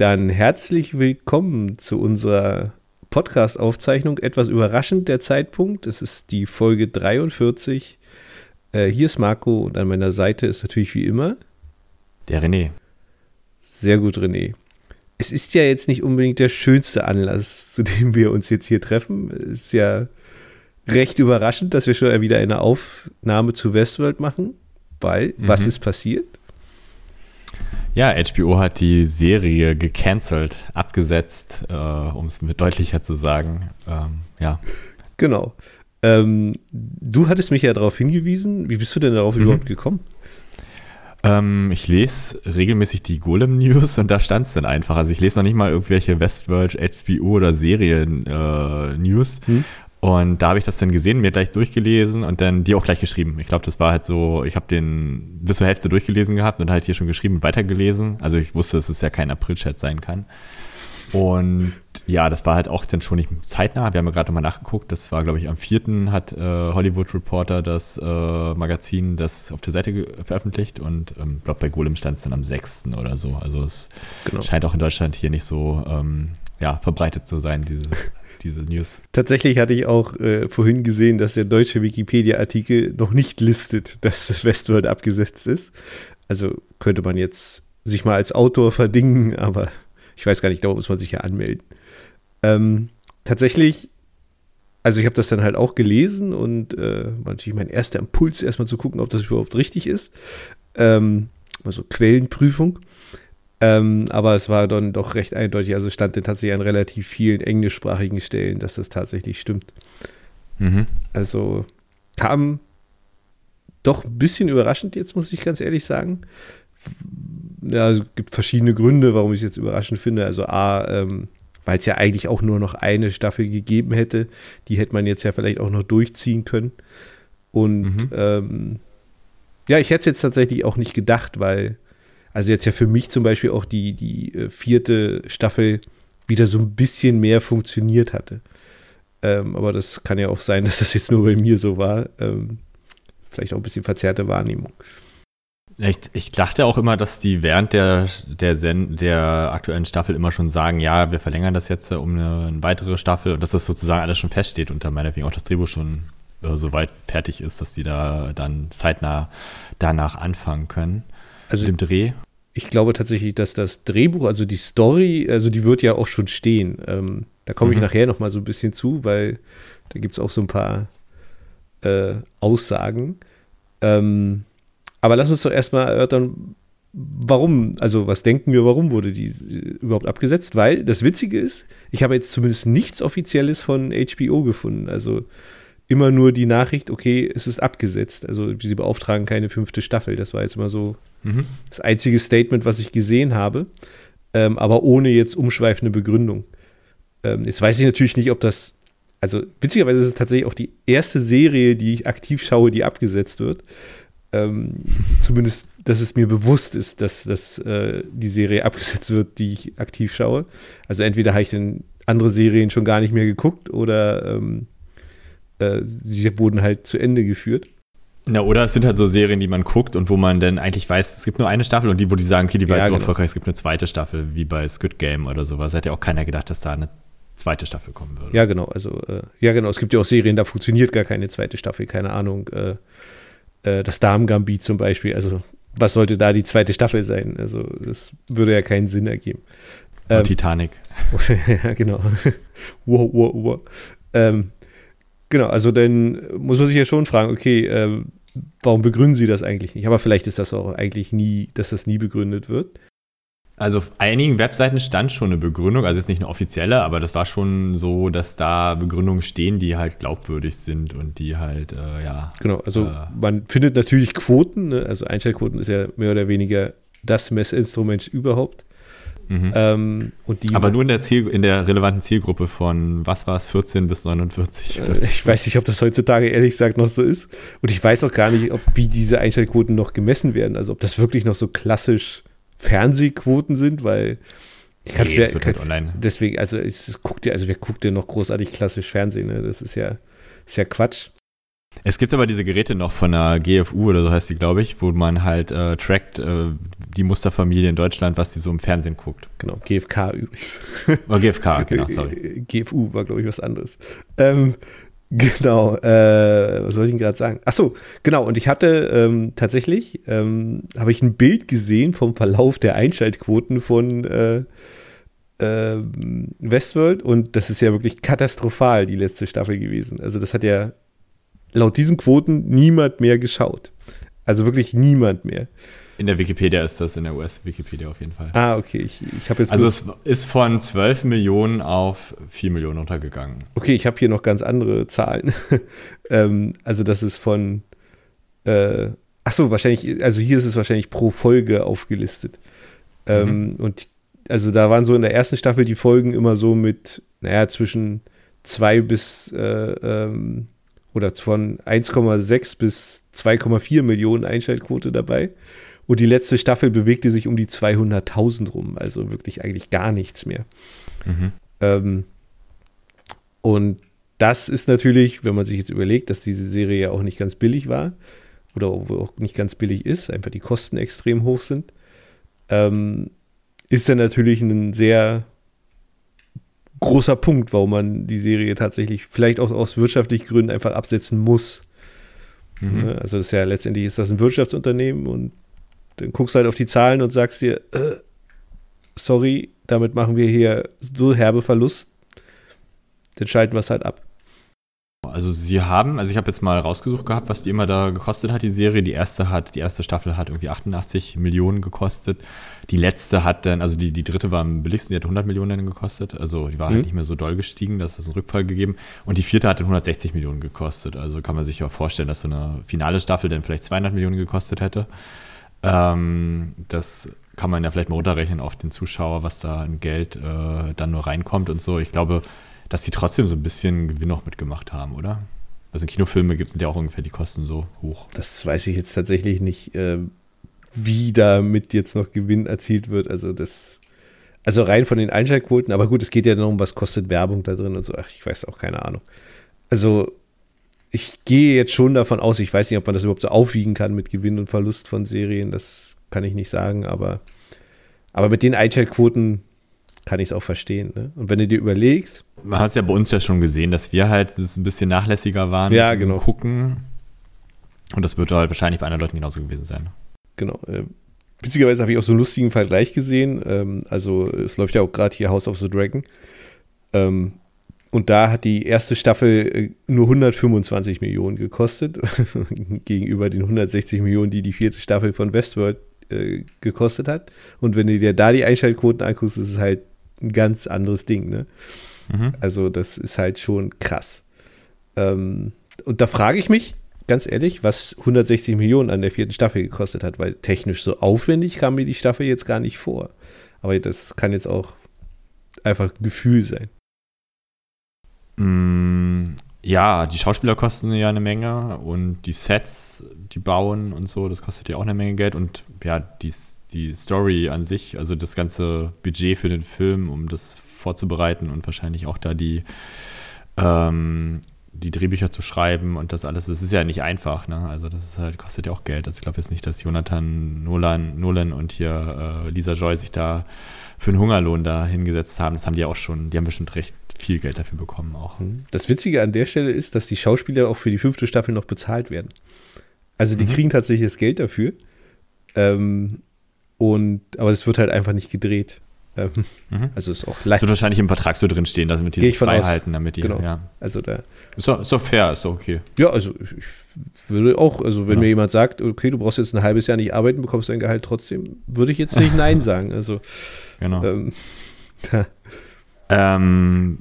Dann herzlich willkommen zu unserer Podcast-Aufzeichnung. Etwas überraschend der Zeitpunkt. Es ist die Folge 43. Äh, hier ist Marco und an meiner Seite ist natürlich wie immer der René. Sehr gut, René. Es ist ja jetzt nicht unbedingt der schönste Anlass, zu dem wir uns jetzt hier treffen. Es ist ja recht überraschend, dass wir schon wieder eine Aufnahme zu Westworld machen, weil mhm. was ist passiert? Ja, HBO hat die Serie gecancelt, abgesetzt, äh, um es mit deutlicher zu sagen. Ähm, ja. Genau. Ähm, du hattest mich ja darauf hingewiesen. Wie bist du denn darauf mhm. überhaupt gekommen? Ähm, ich lese regelmäßig die Golem-News und da stand es dann einfach. Also ich lese noch nicht mal irgendwelche Westworld, HBO oder Serien-News. Äh, hm. Und da habe ich das dann gesehen, mir gleich durchgelesen und dann die auch gleich geschrieben. Ich glaube, das war halt so, ich habe den bis zur Hälfte durchgelesen gehabt und halt hier schon geschrieben und weitergelesen. Also ich wusste, dass es ja kein April-Chat sein kann. Und ja, das war halt auch dann schon nicht zeitnah. Wir haben ja gerade nochmal nachgeguckt. Das war, glaube ich, am 4. hat äh, Hollywood Reporter das äh, Magazin das auf der Seite veröffentlicht und ähm, glaube, bei Golem stand es dann am 6. oder so. Also es genau. scheint auch in Deutschland hier nicht so ähm, ja, verbreitet zu sein, diese diese News. Tatsächlich hatte ich auch äh, vorhin gesehen, dass der deutsche Wikipedia-Artikel noch nicht listet, dass Westworld abgesetzt ist. Also könnte man jetzt sich mal als Autor verdingen, aber ich weiß gar nicht, da muss man sich ja anmelden. Ähm, tatsächlich, also ich habe das dann halt auch gelesen und äh, war natürlich mein erster Impuls, erstmal zu gucken, ob das überhaupt richtig ist. Ähm, also Quellenprüfung. Ähm, aber es war dann doch recht eindeutig. Also stand dann tatsächlich an relativ vielen englischsprachigen Stellen, dass das tatsächlich stimmt. Mhm. Also kam doch ein bisschen überraschend jetzt, muss ich ganz ehrlich sagen. Ja, es gibt verschiedene Gründe, warum ich es jetzt überraschend finde. Also A, ähm, weil es ja eigentlich auch nur noch eine Staffel gegeben hätte. Die hätte man jetzt ja vielleicht auch noch durchziehen können. Und mhm. ähm, ja, ich hätte es jetzt tatsächlich auch nicht gedacht, weil also jetzt ja für mich zum Beispiel auch die, die äh, vierte Staffel wieder so ein bisschen mehr funktioniert hatte. Ähm, aber das kann ja auch sein, dass das jetzt nur bei mir so war. Ähm, vielleicht auch ein bisschen verzerrte Wahrnehmung. Ich, ich, dachte auch immer, dass die während der, der, der aktuellen Staffel immer schon sagen, ja, wir verlängern das jetzt um eine, eine weitere Staffel und dass das sozusagen alles schon feststeht und dann meinetwegen auch das Drehbuch schon äh, so weit fertig ist, dass die da dann zeitnah danach anfangen können also dem Dreh? Ich glaube tatsächlich, dass das Drehbuch, also die Story, also die wird ja auch schon stehen. Ähm, da komme ich mhm. nachher noch mal so ein bisschen zu, weil da gibt es auch so ein paar äh, Aussagen. Ähm, aber lass uns doch erstmal erörtern, warum, also was denken wir, warum wurde die überhaupt abgesetzt? Weil das Witzige ist, ich habe jetzt zumindest nichts Offizielles von HBO gefunden. Also immer nur die Nachricht, okay, es ist abgesetzt. Also sie beauftragen keine fünfte Staffel. Das war jetzt immer so Mhm. Das einzige Statement, was ich gesehen habe, ähm, aber ohne jetzt umschweifende Begründung. Ähm, jetzt weiß ich natürlich nicht, ob das, also witzigerweise ist es tatsächlich auch die erste Serie, die ich aktiv schaue, die abgesetzt wird. Ähm, zumindest, dass es mir bewusst ist, dass, dass äh, die Serie abgesetzt wird, die ich aktiv schaue. Also entweder habe ich dann andere Serien schon gar nicht mehr geguckt oder ähm, äh, sie wurden halt zu Ende geführt. Na, oder es sind halt so Serien, die man guckt und wo man dann eigentlich weiß, es gibt nur eine Staffel und die, wo die sagen, okay, die war ja, jetzt so genau. erfolgreich, es gibt eine zweite Staffel, wie bei Squid Game oder sowas. Hat ja auch keiner gedacht, dass da eine zweite Staffel kommen würde. Ja, genau. Also, äh, ja, genau. Es gibt ja auch Serien, da funktioniert gar keine zweite Staffel, keine Ahnung. Äh, äh, das Damen-Gambit zum Beispiel. Also, was sollte da die zweite Staffel sein? Also, das würde ja keinen Sinn ergeben. Ähm, Titanic. ja, genau. wow, wow, wow. Ähm, Genau, also dann muss man sich ja schon fragen, okay, äh, warum begründen sie das eigentlich nicht? Aber vielleicht ist das auch eigentlich nie, dass das nie begründet wird. Also auf einigen Webseiten stand schon eine Begründung, also jetzt nicht eine offizielle, aber das war schon so, dass da Begründungen stehen, die halt glaubwürdig sind und die halt, äh, ja. Genau, also äh, man findet natürlich Quoten, ne? also Einstellquoten ist ja mehr oder weniger das Messinstrument überhaupt. Mhm. Ähm, Aber nur in der, Ziel, in der relevanten Zielgruppe von, was war es, 14 bis 49? Äh, ich weiß nicht, ob das heutzutage ehrlich gesagt noch so ist. Und ich weiß auch gar nicht, ob wie diese Einschaltquoten noch gemessen werden. Also ob das wirklich noch so klassisch Fernsehquoten sind, weil ich kann nee, es halt online. Deswegen, also es guckt ja, also wer guckt denn noch großartig klassisch Fernsehen? Ne? Das ist ja, ist ja Quatsch. Es gibt aber diese Geräte noch von der GFU oder so heißt die, glaube ich, wo man halt äh, trackt äh, die Musterfamilie in Deutschland, was die so im Fernsehen guckt. Genau, GFK übrigens. Oh, GFK, genau, sorry. GFU war, glaube ich, was anderes. Ähm, genau, äh, was soll ich denn gerade sagen? Achso, genau, und ich hatte ähm, tatsächlich, ähm, habe ich ein Bild gesehen vom Verlauf der Einschaltquoten von äh, äh, Westworld und das ist ja wirklich katastrophal, die letzte Staffel gewesen. Also das hat ja laut diesen Quoten niemand mehr geschaut. Also wirklich niemand mehr. In der Wikipedia ist das, in der US-Wikipedia auf jeden Fall. Ah, okay. Ich, ich habe jetzt. Also es ist von 12 Millionen auf 4 Millionen untergegangen. Okay, ich habe hier noch ganz andere Zahlen. ähm, also das ist von. Äh, achso, wahrscheinlich, also hier ist es wahrscheinlich pro Folge aufgelistet. Ähm, mhm. Und also da waren so in der ersten Staffel die Folgen immer so mit, naja, zwischen 2 bis äh, ähm, oder von 1,6 bis 2,4 Millionen Einschaltquote dabei. Und die letzte Staffel bewegte sich um die 200.000 rum, also wirklich eigentlich gar nichts mehr. Mhm. Ähm, und das ist natürlich, wenn man sich jetzt überlegt, dass diese Serie ja auch nicht ganz billig war oder auch nicht ganz billig ist, einfach die Kosten extrem hoch sind, ähm, ist dann natürlich ein sehr großer Punkt, warum man die Serie tatsächlich vielleicht auch aus wirtschaftlichen Gründen einfach absetzen muss. Mhm. Ne? Also das ist ja letztendlich ist das ein Wirtschaftsunternehmen und dann guckst du halt auf die Zahlen und sagst dir, äh, sorry, damit machen wir hier so herbe Verlust. Dann schalten wir es halt ab. Also sie haben, also ich habe jetzt mal rausgesucht gehabt, was die immer da gekostet hat, die Serie. Die erste hat, die erste Staffel hat irgendwie 88 Millionen gekostet. Die letzte hat dann, also die, die dritte war am billigsten, die hat 100 Millionen gekostet. Also die war halt mhm. halt nicht mehr so doll gestiegen, dass es einen Rückfall gegeben. Und die vierte hat dann 160 Millionen gekostet. Also kann man sich ja vorstellen, dass so eine finale Staffel dann vielleicht 200 Millionen gekostet hätte. Ähm, das kann man ja vielleicht mal runterrechnen auf den Zuschauer, was da an Geld äh, dann nur reinkommt und so. Ich glaube, dass die trotzdem so ein bisschen Gewinn noch mitgemacht haben, oder? Also in Kinofilme gibt es ja auch ungefähr die Kosten so hoch. Das weiß ich jetzt tatsächlich nicht, äh, wie damit jetzt noch Gewinn erzielt wird. Also das, also rein von den Einschaltquoten, aber gut, es geht ja noch um, was kostet Werbung da drin und so. Ach, ich weiß auch keine Ahnung. Also ich gehe jetzt schon davon aus, ich weiß nicht, ob man das überhaupt so aufwiegen kann mit Gewinn und Verlust von Serien, das kann ich nicht sagen, aber, aber mit den Einschaltquoten kann ich es auch verstehen. Ne? Und wenn du dir überlegst. Man hat es ja bei uns ja schon gesehen, dass wir halt das ein bisschen nachlässiger waren. Ja, genau. Gucken. Und das wird halt wahrscheinlich bei anderen Leuten genauso gewesen sein. Genau. Äh, witzigerweise habe ich auch so einen lustigen Vergleich gesehen. Ähm, also, es läuft ja auch gerade hier House of the Dragon. Ähm, und da hat die erste Staffel äh, nur 125 Millionen gekostet, gegenüber den 160 Millionen, die die vierte Staffel von Westworld äh, gekostet hat. Und wenn du dir da die Einschaltquoten anguckst, ist es halt ein ganz anderes Ding, ne? Mhm. Also das ist halt schon krass. Ähm, und da frage ich mich, ganz ehrlich, was 160 Millionen an der vierten Staffel gekostet hat, weil technisch so aufwendig kam mir die Staffel jetzt gar nicht vor. Aber das kann jetzt auch einfach ein Gefühl sein. Mm, ja, die Schauspieler kosten ja eine Menge und die Sets, die bauen und so, das kostet ja auch eine Menge Geld und ja, die, die Story an sich, also das ganze Budget für den Film, um das vorzubereiten und wahrscheinlich auch da die, ähm, die Drehbücher zu schreiben und das alles, das ist ja nicht einfach, ne? Also das halt, kostet ja auch Geld. Also ich glaube jetzt nicht, dass Jonathan Nolan, Nolan und hier äh, Lisa Joy sich da für einen Hungerlohn da hingesetzt haben. Das haben die auch schon, die haben bestimmt recht viel Geld dafür bekommen auch. Mhm. Das Witzige an der Stelle ist, dass die Schauspieler auch für die fünfte Staffel noch bezahlt werden. Also die mhm. kriegen tatsächlich das Geld dafür. Ähm, und, aber es wird halt einfach nicht gedreht. Ähm, mhm. Also ist auch leicht. Das wird wahrscheinlich im Vertrag so drin stehen, dass mit die sich frei halten, damit die, genau. ja. Also da. Ist doch, ist doch fair, ist doch okay. Ja, also ich würde auch, also wenn ja. mir jemand sagt, okay, du brauchst jetzt ein halbes Jahr nicht arbeiten, bekommst dein Gehalt trotzdem, würde ich jetzt nicht Nein sagen. Also genau. Ähm, ähm,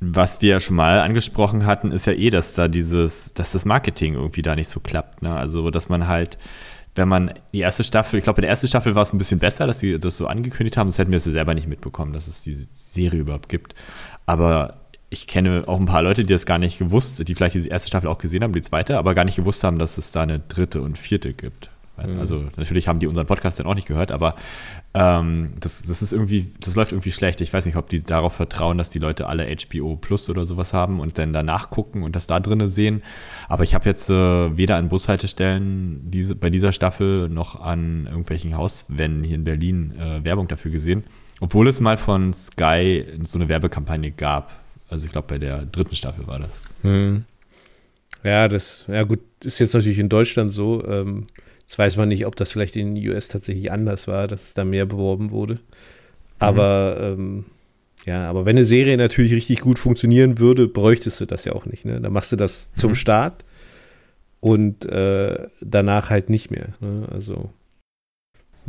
was wir ja schon mal angesprochen hatten, ist ja eh, dass da dieses, dass das Marketing irgendwie da nicht so klappt. Ne? Also, dass man halt, wenn man die erste Staffel, ich glaube, in der ersten Staffel war es ein bisschen besser, dass sie das so angekündigt haben, sonst hätten wir es ja selber nicht mitbekommen, dass es diese Serie überhaupt gibt. Aber ich kenne auch ein paar Leute, die das gar nicht gewusst, die vielleicht die erste Staffel auch gesehen haben, die zweite, aber gar nicht gewusst haben, dass es da eine dritte und vierte gibt. Mhm. Also natürlich haben die unseren Podcast dann auch nicht gehört, aber ähm, das, das ist irgendwie, das läuft irgendwie schlecht. Ich weiß nicht, ob die darauf vertrauen, dass die Leute alle HBO Plus oder sowas haben und dann danach gucken und das da drinne sehen. Aber ich habe jetzt äh, weder an Bushaltestellen diese, bei dieser Staffel noch an irgendwelchen Hauswänden hier in Berlin äh, Werbung dafür gesehen. Obwohl es mal von Sky so eine Werbekampagne gab. Also ich glaube, bei der dritten Staffel war das. Mhm. Ja, das, ja gut, ist jetzt natürlich in Deutschland so. Ähm, jetzt weiß man nicht, ob das vielleicht in den US tatsächlich anders war, dass es da mehr beworben wurde. Aber mhm. ähm, ja, aber wenn eine Serie natürlich richtig gut funktionieren würde, bräuchtest du das ja auch nicht. Ne? Dann machst du das zum mhm. Start und äh, danach halt nicht mehr. Ne? Also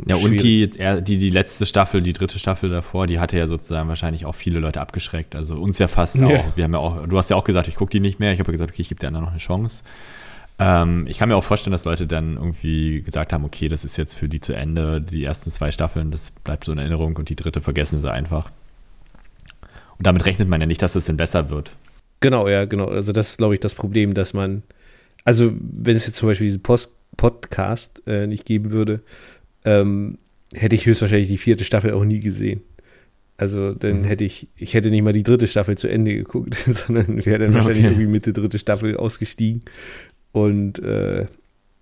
ja, und die, die, die letzte Staffel, die dritte Staffel davor, die hatte ja sozusagen wahrscheinlich auch viele Leute abgeschreckt. Also uns ja fast ja. auch. Wir haben ja auch, du hast ja auch gesagt, ich gucke die nicht mehr. Ich habe ja gesagt, okay, ich gebe der anderen noch eine Chance. Ähm, ich kann mir auch vorstellen, dass Leute dann irgendwie gesagt haben, okay, das ist jetzt für die zu Ende, die ersten zwei Staffeln, das bleibt so in Erinnerung und die dritte vergessen sie einfach. Und damit rechnet man ja nicht, dass es denn besser wird. Genau, ja, genau. Also das ist, glaube ich, das Problem, dass man, also wenn es jetzt zum Beispiel diesen Post Podcast äh, nicht geben würde, ähm, hätte ich höchstwahrscheinlich die vierte Staffel auch nie gesehen. Also dann mhm. hätte ich, ich hätte nicht mal die dritte Staffel zu Ende geguckt, sondern wäre dann okay. wahrscheinlich irgendwie Mitte dritte Staffel ausgestiegen und äh,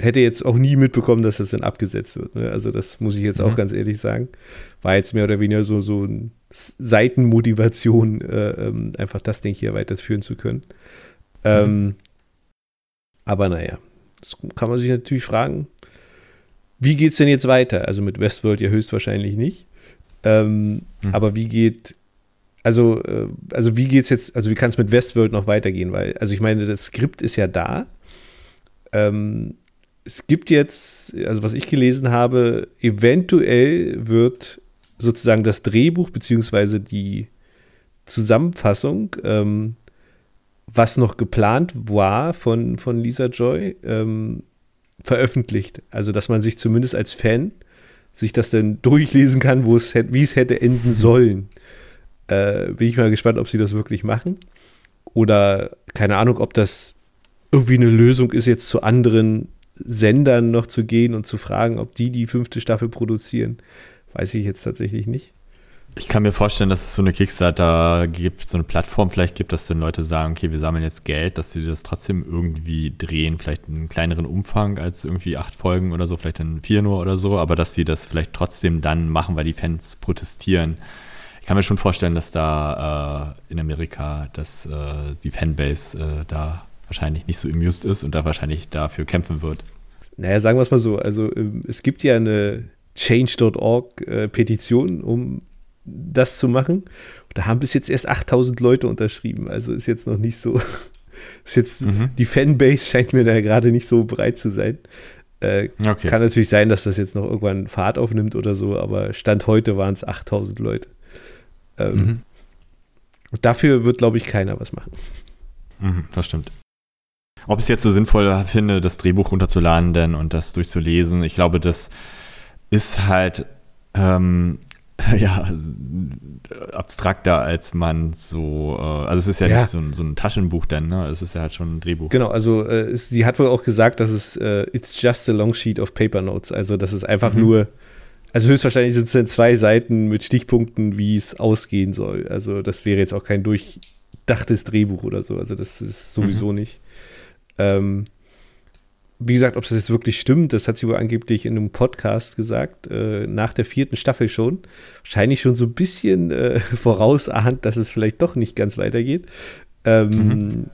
hätte jetzt auch nie mitbekommen, dass das dann abgesetzt wird. Ne? Also das muss ich jetzt mhm. auch ganz ehrlich sagen. War jetzt mehr oder weniger so, so eine Seitenmotivation, äh, ähm, einfach das Ding hier weiterführen zu können. Mhm. Ähm, aber naja, das kann man sich natürlich fragen, wie geht es denn jetzt weiter? Also mit Westworld ja höchstwahrscheinlich nicht. Ähm, mhm. Aber wie geht, also, äh, also wie geht's jetzt, also wie kann es mit Westworld noch weitergehen? Weil, also ich meine, das Skript ist ja da. Ähm, es gibt jetzt, also was ich gelesen habe, eventuell wird sozusagen das Drehbuch beziehungsweise die Zusammenfassung, ähm, was noch geplant war von, von Lisa Joy, ähm, veröffentlicht. Also, dass man sich zumindest als Fan sich das dann durchlesen kann, wo es, wie es hätte enden sollen. Äh, bin ich mal gespannt, ob sie das wirklich machen. Oder keine Ahnung, ob das irgendwie eine Lösung ist, jetzt zu anderen Sendern noch zu gehen und zu fragen, ob die die fünfte Staffel produzieren. Weiß ich jetzt tatsächlich nicht. Ich kann mir vorstellen, dass es so eine Kickstarter gibt, so eine Plattform vielleicht gibt, dass dann Leute sagen, okay, wir sammeln jetzt Geld, dass sie das trotzdem irgendwie drehen, vielleicht einen kleineren Umfang als irgendwie acht Folgen oder so, vielleicht dann vier nur oder so, aber dass sie das vielleicht trotzdem dann machen, weil die Fans protestieren. Ich kann mir schon vorstellen, dass da äh, in Amerika dass, äh, die Fanbase äh, da wahrscheinlich nicht so amused ist und da wahrscheinlich dafür kämpfen wird. Naja, sagen wir es mal so, also ähm, es gibt ja eine Change.org äh, Petition, um das zu machen. da haben bis jetzt erst 8000 Leute unterschrieben. Also ist jetzt noch nicht so. Ist jetzt, mhm. die Fanbase scheint mir da gerade nicht so breit zu sein. Äh, okay. Kann natürlich sein, dass das jetzt noch irgendwann Fahrt aufnimmt oder so, aber Stand heute waren es 8000 Leute. Ähm, mhm. Und dafür wird, glaube ich, keiner was machen. Mhm, das stimmt. Ob ich es jetzt so sinnvoll finde, das Drehbuch runterzuladen denn und das durchzulesen, ich glaube, das ist halt ähm, ja, abstrakter, als man so, äh, also es ist ja, ja. nicht so ein, so ein, Taschenbuch denn, ne? Es ist ja halt schon ein Drehbuch. Genau, also äh, es, sie hat wohl auch gesagt, dass es äh, it's just a long sheet of paper notes, also das ist einfach mhm. nur, also höchstwahrscheinlich sind es dann zwei Seiten mit Stichpunkten, wie es ausgehen soll. Also das wäre jetzt auch kein durchdachtes Drehbuch oder so, also das ist sowieso mhm. nicht. Ähm, wie gesagt, ob das jetzt wirklich stimmt, das hat sie wohl angeblich in einem Podcast gesagt, äh, nach der vierten Staffel schon. Wahrscheinlich schon so ein bisschen äh, vorausahnt, dass es vielleicht doch nicht ganz weitergeht. Ähm, mhm.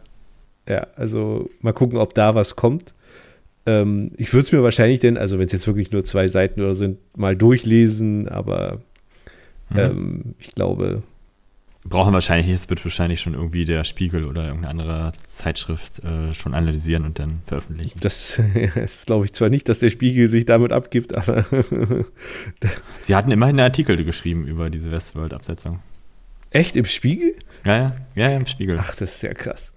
Ja, also mal gucken, ob da was kommt. Ähm, ich würde es mir wahrscheinlich denn, also wenn es jetzt wirklich nur zwei Seiten oder sind, mal durchlesen, aber mhm. ähm, ich glaube, brauchen wahrscheinlich, es wird wahrscheinlich schon irgendwie der Spiegel oder irgendeine andere Zeitschrift äh, schon analysieren und dann veröffentlichen. Das ist, glaube ich, zwar nicht, dass der Spiegel sich damit abgibt, aber. Sie hatten immerhin einen Artikel geschrieben über diese Westworld-Absetzung. Echt? Im Spiegel? Ja, ja, ja, im Spiegel. Ach, das ist ja krass.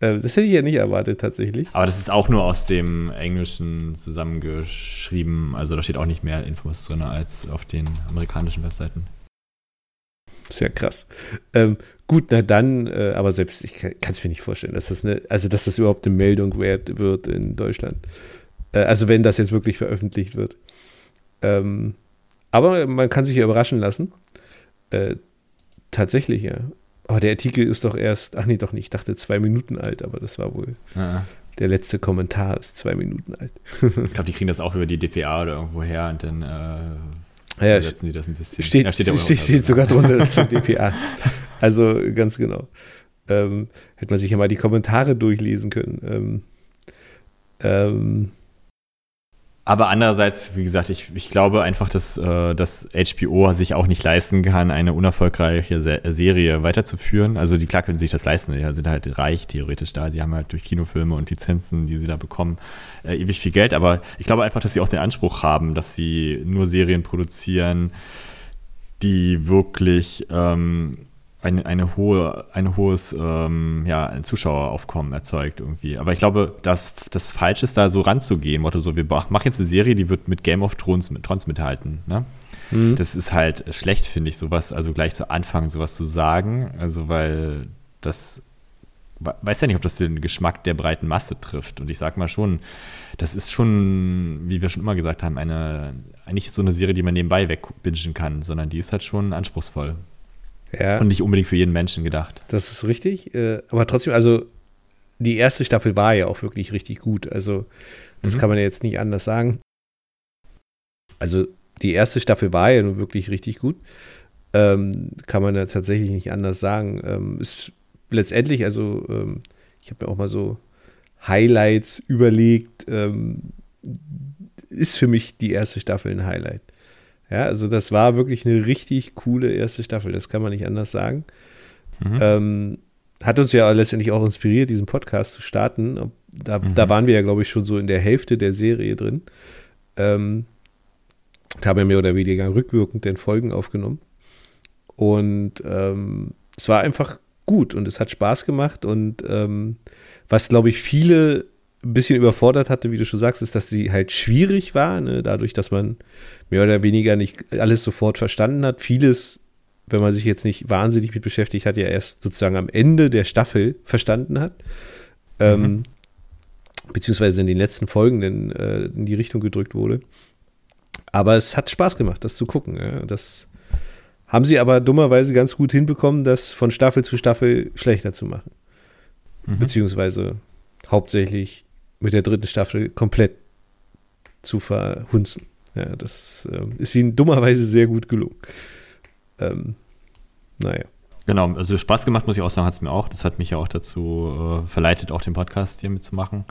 Ähm, das hätte ich ja nicht erwartet, tatsächlich. Aber das ist auch nur aus dem Englischen zusammengeschrieben. Also da steht auch nicht mehr Infos drin als auf den amerikanischen Webseiten. Sehr krass. Ähm, gut, na dann, äh, aber selbst ich kann es mir nicht vorstellen, dass das eine, also dass das überhaupt eine Meldung wert wird in Deutschland. Äh, also wenn das jetzt wirklich veröffentlicht wird. Ähm, aber man kann sich ja überraschen lassen. Äh, tatsächlich, ja. Aber der Artikel ist doch erst, ach nee, doch nicht, ich dachte zwei Minuten alt, aber das war wohl. Ja. Der letzte Kommentar ist zwei Minuten alt. ich glaube, die kriegen das auch über die DPA oder irgendwo her und dann äh, ja, setzen die das ein bisschen. Steht, ja, steht, steht, steht, steht sogar drunter, das ist von DPA. Also ganz genau. Ähm, hätte man sich ja mal die Kommentare durchlesen können. Ähm, ähm, aber andererseits, wie gesagt, ich, ich glaube einfach, dass, äh, dass HBO sich auch nicht leisten kann, eine unerfolgreiche Se Serie weiterzuführen. Also die klar können sich das leisten, die sind halt reich theoretisch da. Die haben halt durch Kinofilme und Lizenzen, die sie da bekommen, äh, ewig viel Geld. Aber ich glaube einfach, dass sie auch den Anspruch haben, dass sie nur Serien produzieren, die wirklich ähm, eine, eine hohe, ein hohes ähm, ja, ein Zuschaueraufkommen erzeugt irgendwie. Aber ich glaube, dass das falsch ist, da so ranzugehen. Motto so, wir machen jetzt eine Serie, die wird mit Game of Thrones, mit, Thrones mithalten. Ne? Mhm. Das ist halt schlecht, finde ich, sowas, also gleich zu Anfang sowas zu sagen. Also, weil das weiß ja nicht, ob das den Geschmack der breiten Masse trifft. Und ich sag mal schon, das ist schon, wie wir schon immer gesagt haben, eine, eigentlich so eine Serie, die man nebenbei wegbingen kann, sondern die ist halt schon anspruchsvoll. Ja. Und nicht unbedingt für jeden Menschen gedacht. Das ist richtig. Äh, aber trotzdem, also die erste Staffel war ja auch wirklich richtig gut. Also das mhm. kann man ja jetzt nicht anders sagen. Also die erste Staffel war ja nun wirklich richtig gut. Ähm, kann man ja tatsächlich nicht anders sagen. Ähm, ist letztendlich, also ähm, ich habe mir auch mal so Highlights überlegt. Ähm, ist für mich die erste Staffel ein Highlight. Ja, also das war wirklich eine richtig coole erste Staffel, das kann man nicht anders sagen. Mhm. Ähm, hat uns ja letztendlich auch inspiriert, diesen Podcast zu starten. Da, mhm. da waren wir ja, glaube ich, schon so in der Hälfte der Serie drin. Ähm, haben ja mehr oder weniger rückwirkend den Folgen aufgenommen. Und ähm, es war einfach gut und es hat Spaß gemacht. Und ähm, was, glaube ich, viele ein bisschen überfordert hatte, wie du schon sagst, ist, dass sie halt schwierig war, ne? dadurch, dass man mehr oder weniger nicht alles sofort verstanden hat. Vieles, wenn man sich jetzt nicht wahnsinnig mit beschäftigt hat, ja erst sozusagen am Ende der Staffel verstanden hat. Ähm, mhm. Ähm, beziehungsweise in den letzten Folgen in, äh, in, die Richtung gedrückt wurde. Aber es hat Spaß gemacht, das zu gucken. Ja? Das haben sie aber dummerweise ganz gut hinbekommen, das von Staffel zu Staffel schlechter zu machen. Mhm. Beziehungsweise hauptsächlich mit der dritten Staffel komplett zu verhunzen. Ja, das äh, ist ihnen dummerweise sehr gut gelungen. Ähm, naja. Genau, also Spaß gemacht, muss ich auch sagen, hat es mir auch. Das hat mich ja auch dazu äh, verleitet, auch den Podcast hier mitzumachen.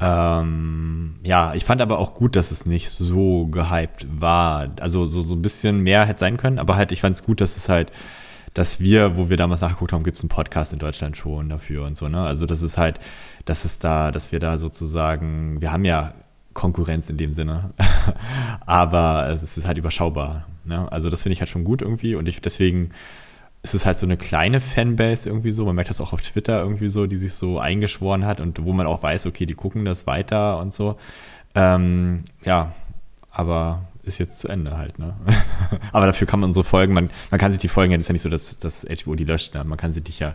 Ähm, ja, ich fand aber auch gut, dass es nicht so gehypt war. Also so, so ein bisschen mehr hätte sein können, aber halt, ich fand es gut, dass es halt dass wir, wo wir damals nachgeguckt haben, gibt es einen Podcast in Deutschland schon dafür und so, ne? Also das ist halt, das ist da, dass wir da sozusagen, wir haben ja Konkurrenz in dem Sinne, aber es ist halt überschaubar. Ne? Also das finde ich halt schon gut irgendwie und ich deswegen ist es halt so eine kleine Fanbase irgendwie so. Man merkt das auch auf Twitter irgendwie so, die sich so eingeschworen hat und wo man auch weiß, okay, die gucken das weiter und so. Ähm, ja, aber ist jetzt zu Ende halt, ne? Aber dafür kann man so Folgen, man, man kann sich die Folgen, ja, das ist ja nicht so, dass, dass HBO die löscht, ne? man kann sich ja,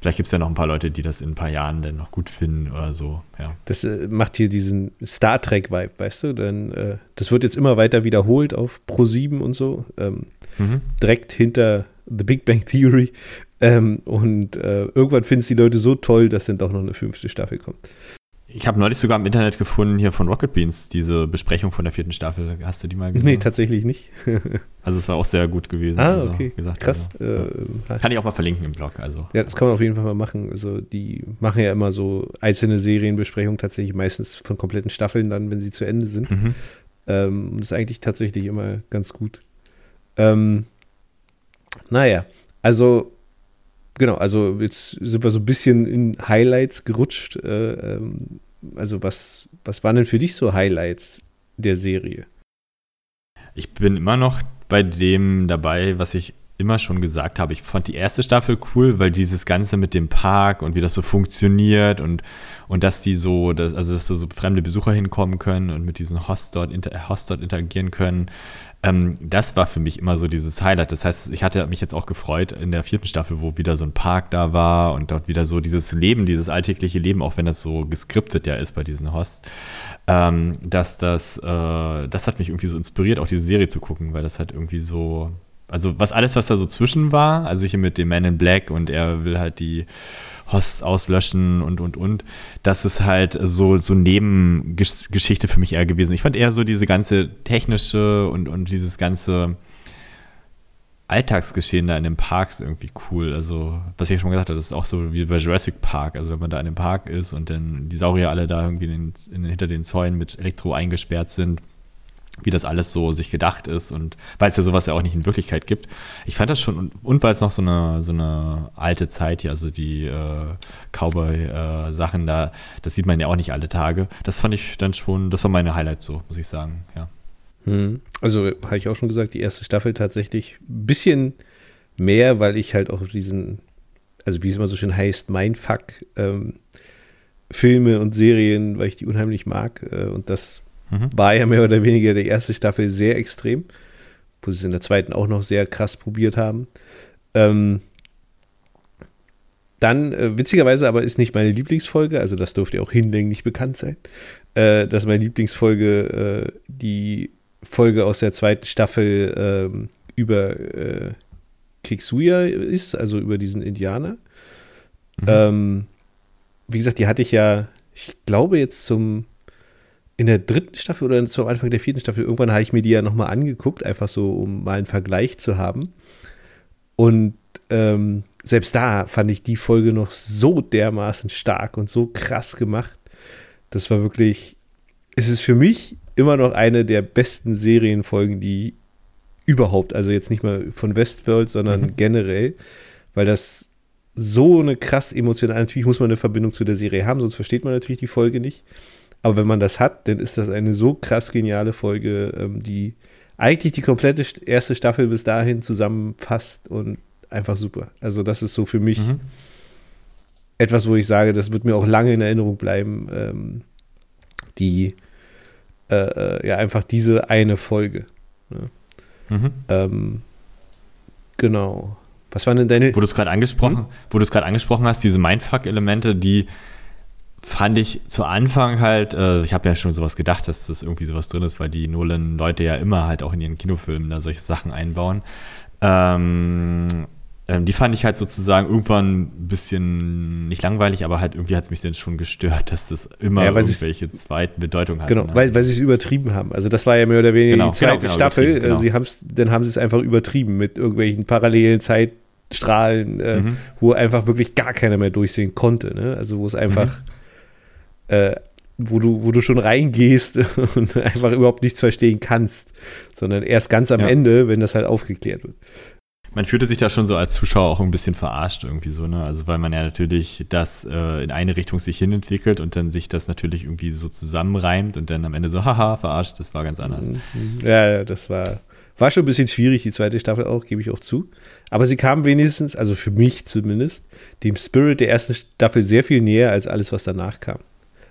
vielleicht gibt es ja noch ein paar Leute, die das in ein paar Jahren dann noch gut finden oder so, ja. Das äh, macht hier diesen Star Trek-Vibe, weißt du? Denn äh, das wird jetzt immer weiter wiederholt auf Pro 7 und so, ähm, mhm. direkt hinter The Big Bang Theory. Ähm, und äh, irgendwann finden es die Leute so toll, dass dann doch noch eine fünfte Staffel kommt. Ich habe neulich sogar im Internet gefunden, hier von Rocket Beans, diese Besprechung von der vierten Staffel. Hast du die mal gesehen? Nee, tatsächlich nicht. also es war auch sehr gut gewesen. Ah, also, okay. Gesagt, Krass. Also, ja. Kann ich auch mal verlinken im Blog. Also. Ja, das kann man auf jeden Fall mal machen. Also die machen ja immer so einzelne Serienbesprechungen tatsächlich meistens von kompletten Staffeln dann, wenn sie zu Ende sind. Mhm. Ähm, das ist eigentlich tatsächlich immer ganz gut. Ähm, naja, also genau, also jetzt sind wir so ein bisschen in Highlights gerutscht. Äh, ähm, also was, was waren denn für dich so Highlights der Serie? Ich bin immer noch bei dem dabei, was ich immer schon gesagt habe, ich fand die erste Staffel cool, weil dieses Ganze mit dem Park und wie das so funktioniert und, und dass die so, dass, also dass so fremde Besucher hinkommen können und mit diesen Hosts dort, inter, Hosts dort interagieren können, ähm, das war für mich immer so dieses Highlight. Das heißt, ich hatte mich jetzt auch gefreut in der vierten Staffel, wo wieder so ein Park da war und dort wieder so dieses Leben, dieses alltägliche Leben, auch wenn das so geskriptet ja ist bei diesen Hosts, ähm, dass das, äh, das hat mich irgendwie so inspiriert, auch diese Serie zu gucken, weil das halt irgendwie so, also was alles, was da so zwischen war, also hier mit dem Man in Black und er will halt die Hosts auslöschen und, und, und. Das ist halt so, so Nebengeschichte für mich eher gewesen. Ich fand eher so diese ganze technische und, und dieses ganze Alltagsgeschehen da in den Parks irgendwie cool. Also, was ich schon gesagt habe, das ist auch so wie bei Jurassic Park. Also, wenn man da in dem Park ist und dann die Saurier alle da irgendwie in, in, hinter den Zäunen mit Elektro eingesperrt sind wie das alles so sich gedacht ist und weil es ja sowas ja auch nicht in Wirklichkeit gibt. Ich fand das schon, und weil es noch so eine, so eine alte Zeit hier, also die äh, Cowboy-Sachen äh, da, das sieht man ja auch nicht alle Tage. Das fand ich dann schon, das war meine Highlight so, muss ich sagen, ja. Hm. Also habe ich auch schon gesagt, die erste Staffel tatsächlich ein bisschen mehr, weil ich halt auch diesen, also wie es immer so schön heißt, Mindfuck ähm, Filme und Serien, weil ich die unheimlich mag äh, und das Mhm. War ja mehr oder weniger die erste Staffel sehr extrem, wo sie es in der zweiten auch noch sehr krass probiert haben. Ähm, dann, äh, witzigerweise aber ist nicht meine Lieblingsfolge, also das dürfte auch hinlänglich bekannt sein, äh, dass meine Lieblingsfolge äh, die Folge aus der zweiten Staffel ähm, über äh, Kiksuya ist, also über diesen Indianer. Mhm. Ähm, wie gesagt, die hatte ich ja, ich glaube jetzt zum in der dritten Staffel oder zum Anfang der vierten Staffel, irgendwann habe ich mir die ja nochmal angeguckt, einfach so, um mal einen Vergleich zu haben. Und ähm, selbst da fand ich die Folge noch so dermaßen stark und so krass gemacht. Das war wirklich, es ist für mich immer noch eine der besten Serienfolgen, die überhaupt, also jetzt nicht mal von Westworld, sondern mhm. generell, weil das so eine krass emotionale, natürlich muss man eine Verbindung zu der Serie haben, sonst versteht man natürlich die Folge nicht. Aber wenn man das hat, dann ist das eine so krass geniale Folge, ähm, die eigentlich die komplette erste Staffel bis dahin zusammenfasst und einfach super. Also das ist so für mich mhm. etwas, wo ich sage, das wird mir auch lange in Erinnerung bleiben, ähm, die äh, äh ja einfach diese eine Folge. Ne? Mhm. Ähm, genau. Was waren denn deine? Wo du es gerade angesprochen, hm? wo du es gerade angesprochen hast, diese Mindfuck-Elemente, die fand ich zu Anfang halt, äh, ich habe ja schon sowas gedacht, dass das irgendwie sowas drin ist, weil die Nolan-Leute ja immer halt auch in ihren Kinofilmen da solche Sachen einbauen. Ähm, ähm, die fand ich halt sozusagen irgendwann ein bisschen nicht langweilig, aber halt irgendwie hat es mich dann schon gestört, dass das immer ja, irgendwelche zweiten Bedeutungen hat. Genau, ne? weil, weil sie es übertrieben haben. Also das war ja mehr oder weniger genau, die zweite genau, genau, Staffel. Genau. Sie haben's, dann haben sie es einfach übertrieben mit irgendwelchen parallelen Zeitstrahlen, äh, mhm. wo einfach wirklich gar keiner mehr durchsehen konnte. Ne? Also wo es einfach mhm äh, wo du, wo du schon reingehst und einfach überhaupt nichts verstehen kannst, sondern erst ganz am ja. Ende, wenn das halt aufgeklärt wird. Man fühlte sich da schon so als Zuschauer auch ein bisschen verarscht irgendwie so, ne? Also weil man ja natürlich das äh, in eine Richtung sich hin entwickelt und dann sich das natürlich irgendwie so zusammenreimt und dann am Ende so, haha, verarscht, das war ganz anders. Mhm. Ja, das war, war schon ein bisschen schwierig, die zweite Staffel auch, gebe ich auch zu. Aber sie kam wenigstens, also für mich zumindest, dem Spirit der ersten Staffel sehr viel näher als alles, was danach kam.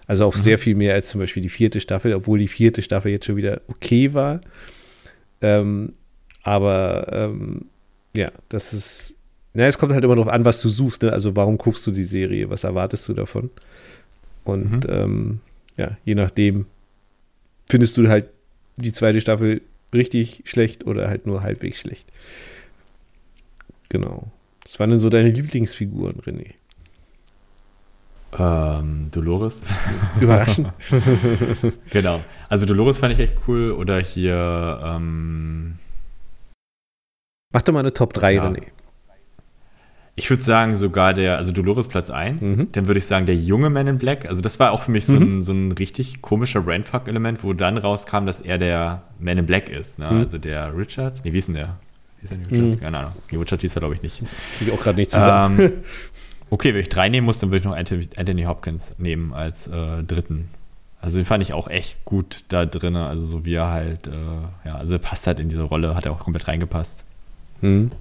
Also auch mhm. sehr viel mehr als zum Beispiel die vierte Staffel, obwohl die vierte Staffel jetzt schon wieder okay war. Ähm, aber ähm, ja, das ist. Na, es kommt halt immer darauf an, was du suchst. Ne? Also warum guckst du die Serie? Was erwartest du davon? Und mhm. ähm, ja, je nachdem findest du halt die zweite Staffel richtig schlecht oder halt nur halbwegs schlecht. Genau. Was waren denn so deine Lieblingsfiguren, René? Ähm, Dolores. Überraschend. genau. Also Dolores fand ich echt cool. Oder hier. Ähm, Mach doch mal eine Top 3, ja. René. Ich würde sagen, sogar der, also Dolores Platz 1, mhm. dann würde ich sagen, der junge Man in Black. Also, das war auch für mich so, mhm. ein, so ein richtig komischer Brainfuck-Element, wo dann rauskam, dass er der Man in Black ist. Ne? Mhm. Also der Richard. Nee, wie ist denn der? Wie ist denn der Richard? Mhm. Keine Ahnung. Die Richard hieß er, glaube ich, nicht. Ich auch gerade nicht zusammen. Ähm, Okay, wenn ich drei nehmen muss, dann würde ich noch Anthony, Hopkins nehmen als äh, dritten. Also den fand ich auch echt gut da drin. Also so wie er halt, äh, ja, also er passt halt in diese Rolle, hat er auch komplett reingepasst. Hm.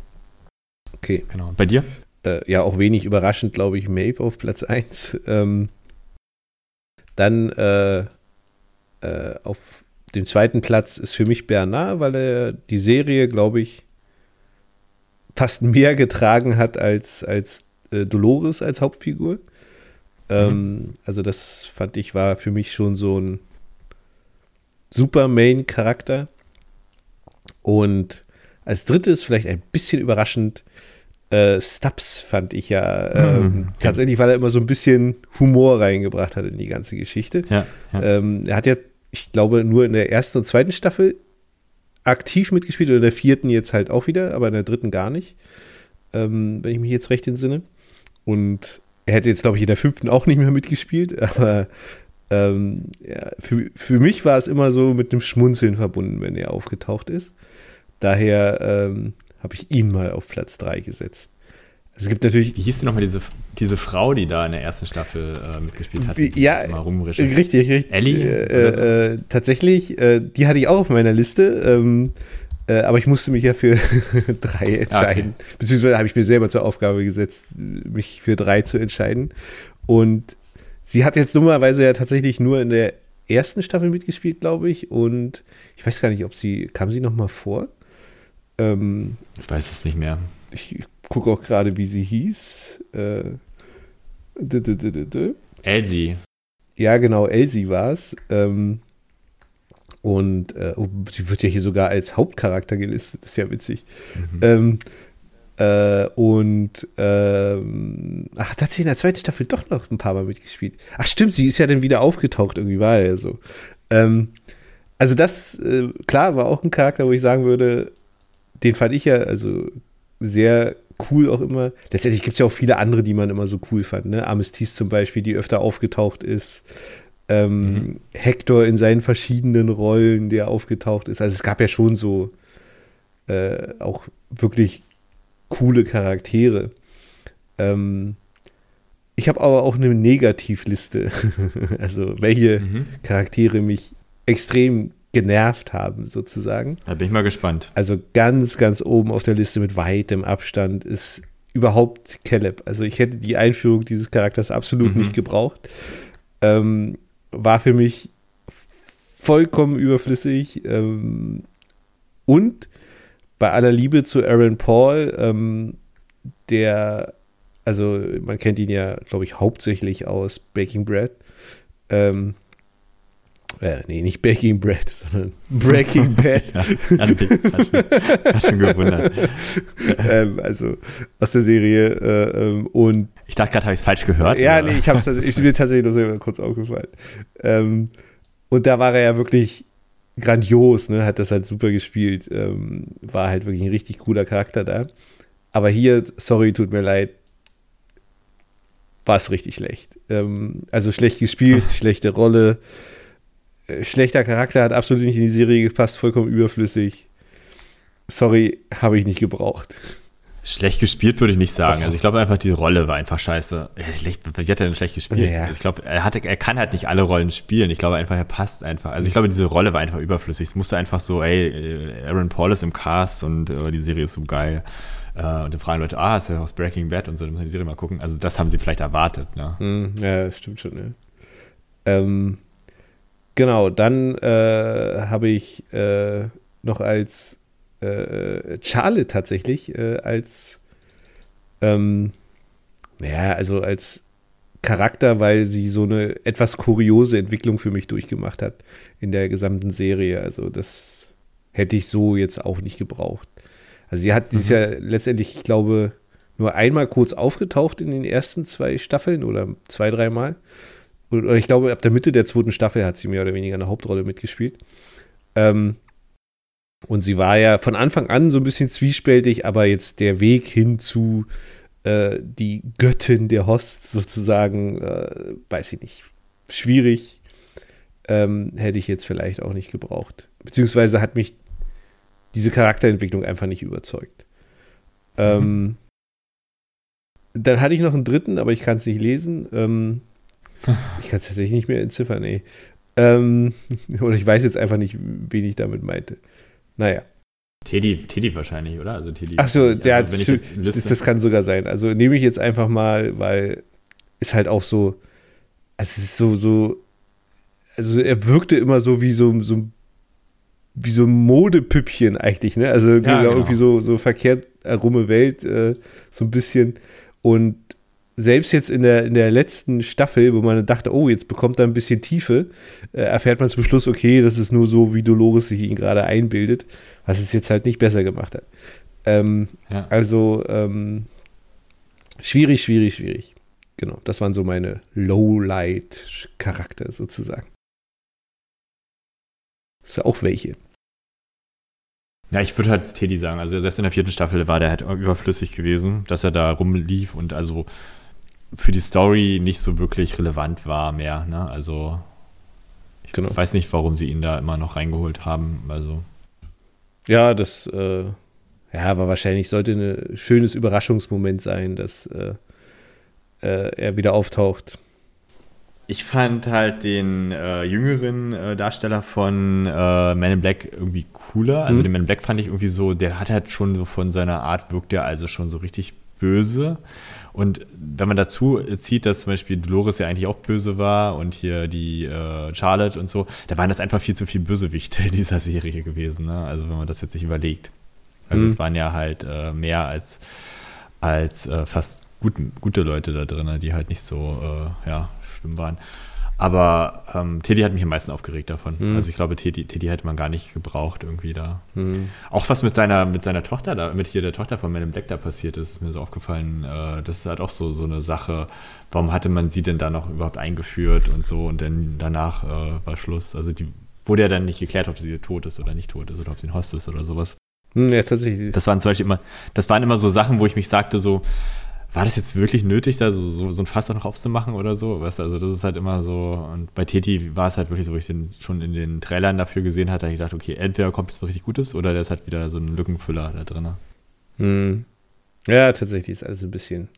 Okay. Genau. Bei dir? Äh, ja, auch wenig überraschend, glaube ich, Maeve auf Platz 1. Ähm, dann äh, äh, auf dem zweiten Platz ist für mich Bernard, weil er die Serie, glaube ich, fast mehr getragen hat als, als äh, Dolores als Hauptfigur. Ähm, mhm. Also das fand ich war für mich schon so ein super Main-Charakter. Und als drittes, vielleicht ein bisschen überraschend, äh, Stubbs fand ich ja ähm, mhm. tatsächlich, weil er immer so ein bisschen Humor reingebracht hat in die ganze Geschichte. Ja, ja. Ähm, er hat ja, ich glaube, nur in der ersten und zweiten Staffel aktiv mitgespielt oder in der vierten jetzt halt auch wieder, aber in der dritten gar nicht, ähm, wenn ich mich jetzt recht entsinne. Und er hätte jetzt, glaube ich, in der fünften auch nicht mehr mitgespielt, aber ähm, ja, für, für mich war es immer so mit einem Schmunzeln verbunden, wenn er aufgetaucht ist. Daher ähm, habe ich ihn mal auf Platz 3 gesetzt. Es gibt natürlich. Wie hieß denn nochmal diese, diese Frau, die da in der ersten Staffel äh, mitgespielt hat? Ja, richtig, richtig. Ellie? Äh, äh, tatsächlich, äh, die hatte ich auch auf meiner Liste. Ähm, äh, aber ich musste mich ja für drei entscheiden. Okay. Beziehungsweise habe ich mir selber zur Aufgabe gesetzt, mich für drei zu entscheiden. Und sie hat jetzt dummerweise ja tatsächlich nur in der ersten Staffel mitgespielt, glaube ich. Und ich weiß gar nicht, ob sie, kam sie noch mal vor? Ähm, ich weiß es nicht mehr. Ich gucke auch gerade, wie sie hieß. Äh, Elsie. Ja, genau, Elsie war es. Ähm, und äh, oh, sie wird ja hier sogar als Hauptcharakter gelistet. Ist ja witzig. Mhm. Ähm, äh, und ähm, ach, da hat sie in der zweiten Staffel doch noch ein paar Mal mitgespielt. Ach, stimmt, sie ist ja dann wieder aufgetaucht, irgendwie war ja so. Ähm, also, das, äh, klar, war auch ein Charakter, wo ich sagen würde, den fand ich ja also sehr cool auch immer. Letztendlich gibt es ja auch viele andere, die man immer so cool fand. Ne? Amestis zum Beispiel, die öfter aufgetaucht ist. Ähm, mhm. Hector in seinen verschiedenen Rollen, der aufgetaucht ist. Also es gab ja schon so äh, auch wirklich coole Charaktere. Ähm, ich habe aber auch eine Negativliste. also welche mhm. Charaktere mich extrem genervt haben, sozusagen. Da bin ich mal gespannt. Also ganz, ganz oben auf der Liste mit weitem Abstand ist überhaupt Caleb. Also ich hätte die Einführung dieses Charakters absolut mhm. nicht gebraucht. Ähm, war für mich vollkommen überflüssig. Ähm, und bei aller Liebe zu Aaron Paul, ähm, der, also man kennt ihn ja, glaube ich, hauptsächlich aus Baking Bread. Ähm, äh, nee, nicht Baking Bread, sondern Breaking Bad. ja, hat, schon, gewundert. ähm, also aus der Serie. Äh, ähm, und ich dachte gerade, habe ich es falsch gehört. Ja, oder? nee, ich habe es ich mir tatsächlich nur selber kurz aufgefallen. Ähm, und da war er ja wirklich grandios, ne? Hat das halt super gespielt. Ähm, war halt wirklich ein richtig cooler Charakter da. Aber hier, sorry, tut mir leid, war es richtig schlecht. Ähm, also schlecht gespielt, schlechte Rolle. Äh, schlechter Charakter, hat absolut nicht in die Serie gepasst, vollkommen überflüssig. Sorry, habe ich nicht gebraucht. Schlecht gespielt würde ich nicht sagen. Doch. Also ich glaube einfach, die Rolle war einfach scheiße. Wie hat er denn schlecht gespielt? Ja. Also ich glaube, er, hat, er kann halt nicht alle Rollen spielen. Ich glaube einfach, er passt einfach. Also ich glaube, diese Rolle war einfach überflüssig. Es musste einfach so, ey, äh, Aaron Paul ist im Cast und uh, die Serie ist so geil. Uh, und dann fragen Leute, ah, ist er aus Breaking Bad und so, dann müssen wir die Serie mal gucken. Also das haben sie vielleicht erwartet. Ne? Hm, ja, das stimmt schon. Ne? Ähm, Genau, dann äh, habe ich äh, noch als äh, Charlie tatsächlich äh, als ähm, ja, also als Charakter, weil sie so eine etwas kuriose Entwicklung für mich durchgemacht hat in der gesamten Serie. Also das hätte ich so jetzt auch nicht gebraucht. Also sie hat, mhm. ja letztendlich, ich glaube, nur einmal kurz aufgetaucht in den ersten zwei Staffeln oder zwei, dreimal. Oder ich glaube, ab der Mitte der zweiten Staffel hat sie mehr oder weniger eine Hauptrolle mitgespielt. Ähm, und sie war ja von Anfang an so ein bisschen zwiespältig, aber jetzt der Weg hin zu äh, die Göttin der Hosts sozusagen, äh, weiß ich nicht, schwierig. Ähm, hätte ich jetzt vielleicht auch nicht gebraucht. Beziehungsweise hat mich diese Charakterentwicklung einfach nicht überzeugt. Ähm, mhm. dann hatte ich noch einen dritten, aber ich kann es nicht lesen. Ähm, ich kann es tatsächlich nicht mehr entziffern, ey. Ähm, oder ich weiß jetzt einfach nicht, wen ich damit meinte. Naja. Teddy, Teddy wahrscheinlich, oder? Also Teddy. Achso, also, der hat, das, das kann sogar sein. Also nehme ich jetzt einfach mal, weil ist halt auch so, also es ist so, so, also er wirkte immer so wie so, so wie so ein Modepüppchen eigentlich, ne? Also ja, genau. irgendwie so, so verkehrt rumme Welt, äh, so ein bisschen. Und selbst jetzt in der, in der letzten Staffel, wo man dachte, oh, jetzt bekommt er ein bisschen Tiefe, äh, erfährt man zum Schluss, okay, das ist nur so, wie Dolores sich ihn gerade einbildet, was es jetzt halt nicht besser gemacht hat. Ähm, ja. Also ähm, schwierig, schwierig, schwierig. Genau, das waren so meine Lowlight-Charakter sozusagen. Ist ja auch welche. Ja, ich würde halt Teddy sagen. Also selbst in der vierten Staffel war der halt überflüssig gewesen, dass er da rumlief und also für die Story nicht so wirklich relevant war mehr. Ne? Also ich genau. weiß nicht, warum sie ihn da immer noch reingeholt haben. Also ja, das äh, ja, aber wahrscheinlich sollte ein schönes Überraschungsmoment sein, dass äh, äh, er wieder auftaucht. Ich fand halt den äh, jüngeren äh, Darsteller von äh, Man in Black irgendwie cooler. Also mhm. den Man in Black fand ich irgendwie so, der hat halt schon so von seiner Art wirkt der also schon so richtig böse. Und wenn man dazu zieht, dass zum Beispiel Dolores ja eigentlich auch böse war und hier die äh, Charlotte und so, da waren das einfach viel zu viel Bösewichte in dieser Serie gewesen. Ne? Also wenn man das jetzt sich überlegt. Also mhm. es waren ja halt äh, mehr als, als äh, fast gut, gute Leute da drin, die halt nicht so, äh, ja, schlimm waren. Aber ähm, Teddy hat mich am meisten aufgeregt davon. Mhm. Also ich glaube, Teddy, Teddy hätte man gar nicht gebraucht irgendwie da. Mhm. Auch was mit seiner, mit seiner Tochter da, mit hier der Tochter von Man in Black da passiert ist, ist mir so aufgefallen. Äh, das ist halt auch so, so eine Sache. Warum hatte man sie denn da noch überhaupt eingeführt und so und dann danach äh, war Schluss. Also die wurde ja dann nicht geklärt, ob sie tot ist oder nicht tot ist oder ob sie ein Host ist oder sowas. Hm, ja, tatsächlich. Das waren zum Beispiel immer, das waren immer so Sachen, wo ich mich sagte so, war das jetzt wirklich nötig, da so, so, so ein Fass noch aufzumachen oder so? Weißt du, also das ist halt immer so. Und bei Teti war es halt wirklich so, wo ich den schon in den Trailern dafür gesehen hatte, da ich dachte, okay, entweder kommt jetzt was richtig Gutes oder der ist halt wieder so ein Lückenfüller da drin. Hm. Ja, tatsächlich ist alles ein bisschen,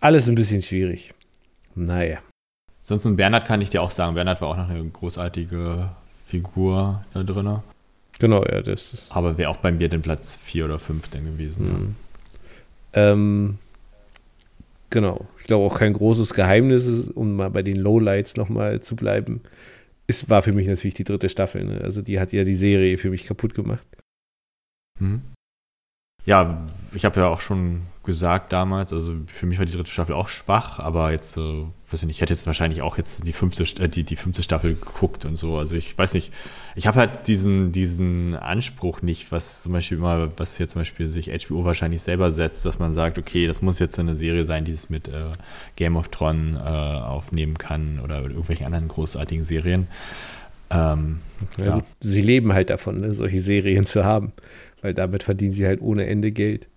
alles ein bisschen schwierig. Naja. Sonst ein Bernhard kann ich dir auch sagen. Bernhard war auch noch eine großartige Figur da drin. Genau, ja, das ist. Aber wäre auch bei mir den Platz 4 oder 5 denn gewesen. Mhm. Ne? Ähm, Genau. Ich glaube auch kein großes Geheimnis, um mal bei den Lowlights nochmal zu bleiben. Es war für mich natürlich die dritte Staffel. Ne? Also die hat ja die Serie für mich kaputt gemacht. Mhm. Ja, ich habe ja auch schon gesagt damals, also für mich war die dritte Staffel auch schwach, aber jetzt, äh, weiß ich nicht, ich hätte jetzt wahrscheinlich auch jetzt die fünfte, äh, die, die fünfte Staffel geguckt und so. Also ich weiß nicht, ich habe halt diesen, diesen Anspruch nicht, was zum Beispiel immer, was hier zum Beispiel sich HBO wahrscheinlich selber setzt, dass man sagt, okay, das muss jetzt eine Serie sein, die es mit äh, Game of Thrones äh, aufnehmen kann oder irgendwelchen anderen großartigen Serien. Ähm, ja, ja. Sie leben halt davon, ne, solche Serien zu haben, weil damit verdienen sie halt ohne Ende Geld.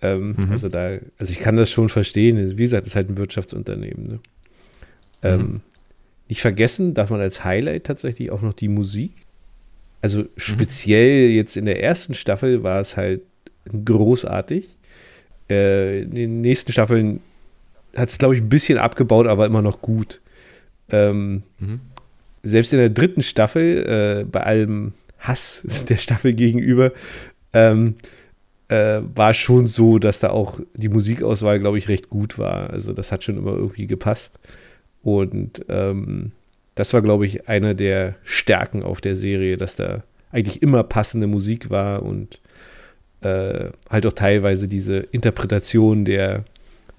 Ähm, mhm. Also da, also ich kann das schon verstehen. Wie gesagt, es ist halt ein Wirtschaftsunternehmen. Ne? Ähm, mhm. nicht vergessen darf man als Highlight tatsächlich auch noch die Musik. Also mhm. speziell mhm. jetzt in der ersten Staffel war es halt großartig. Äh, in den nächsten Staffeln hat es, glaube ich, ein bisschen abgebaut, aber immer noch gut. Ähm, mhm. Selbst in der dritten Staffel, äh, bei allem Hass der Staffel gegenüber, ähm, äh, war schon so, dass da auch die Musikauswahl, glaube ich, recht gut war. Also das hat schon immer irgendwie gepasst. Und ähm, das war, glaube ich, einer der Stärken auf der Serie, dass da eigentlich immer passende Musik war und äh, halt auch teilweise diese Interpretation der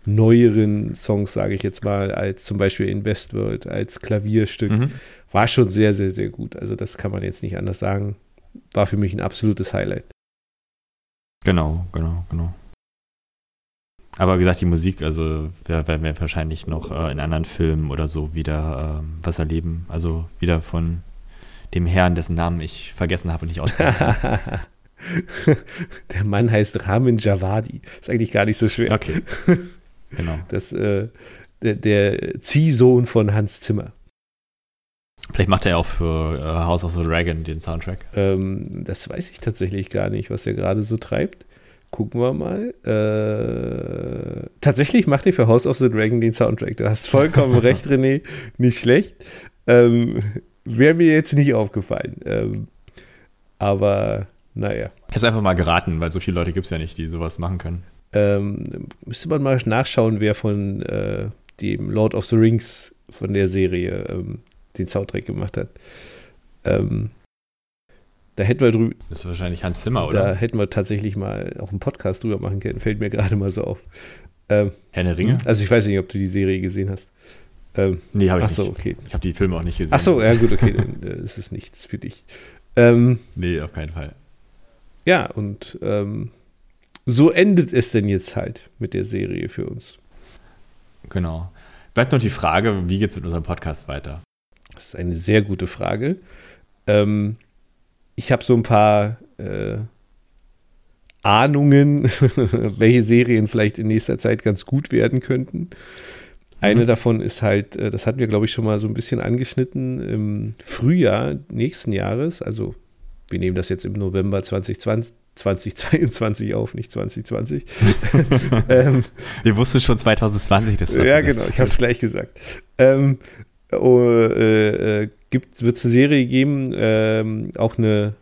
neueren Songs, sage ich jetzt mal, als zum Beispiel in Westworld, als Klavierstück, mhm. war schon sehr, sehr, sehr gut. Also das kann man jetzt nicht anders sagen. War für mich ein absolutes Highlight. Genau, genau, genau. Aber wie gesagt, die Musik, also werden wir wahrscheinlich noch äh, in anderen Filmen oder so wieder äh, was erleben. Also wieder von dem Herrn, dessen Namen ich vergessen habe und nicht ausspreche. Der Mann heißt Ramin Javadi. Ist eigentlich gar nicht so schwer. Okay. Genau. Das, äh, der, der Ziehsohn von Hans Zimmer. Vielleicht macht er ja auch für äh, House of the Dragon den Soundtrack. Ähm, das weiß ich tatsächlich gar nicht, was er gerade so treibt. Gucken wir mal. Äh, tatsächlich macht er für House of the Dragon den Soundtrack. Du hast vollkommen recht, René. Nicht schlecht. Ähm, Wäre mir jetzt nicht aufgefallen. Ähm, aber naja. Ich habe einfach mal geraten, weil so viele Leute gibt es ja nicht, die sowas machen können. Ähm, müsste man mal nachschauen, wer von äh, dem Lord of the Rings von der Serie ähm, den Soundtrack gemacht hat. Ähm, da hätten wir drüber. Das ist wahrscheinlich Hans Zimmer, oder? Da hätten wir tatsächlich mal auch einen Podcast drüber machen können. Fällt mir gerade mal so auf. Ähm, Herr der Ringe? Also ich weiß nicht, ob du die Serie gesehen hast. Ähm, nee, habe ich achso, nicht. okay. Ich habe die Filme auch nicht gesehen. Achso, ja gut, okay, dann äh, ist es nichts für dich. Ähm, nee, auf keinen Fall. Ja, und ähm, so endet es denn jetzt halt mit der Serie für uns. Genau. Bleibt noch die Frage, wie geht es mit unserem Podcast weiter? Das ist eine sehr gute Frage. Ähm, ich habe so ein paar äh, Ahnungen, welche Serien vielleicht in nächster Zeit ganz gut werden könnten. Eine mhm. davon ist halt, äh, das hatten wir, glaube ich, schon mal so ein bisschen angeschnitten, im Frühjahr nächsten Jahres, also wir nehmen das jetzt im November 2020, 2022 auf, nicht 2020. ähm, wir wussten schon 2020, das Ja, genau, ich habe es gleich gesagt. Ähm, äh, äh, wird es eine Serie geben, ähm, auch eine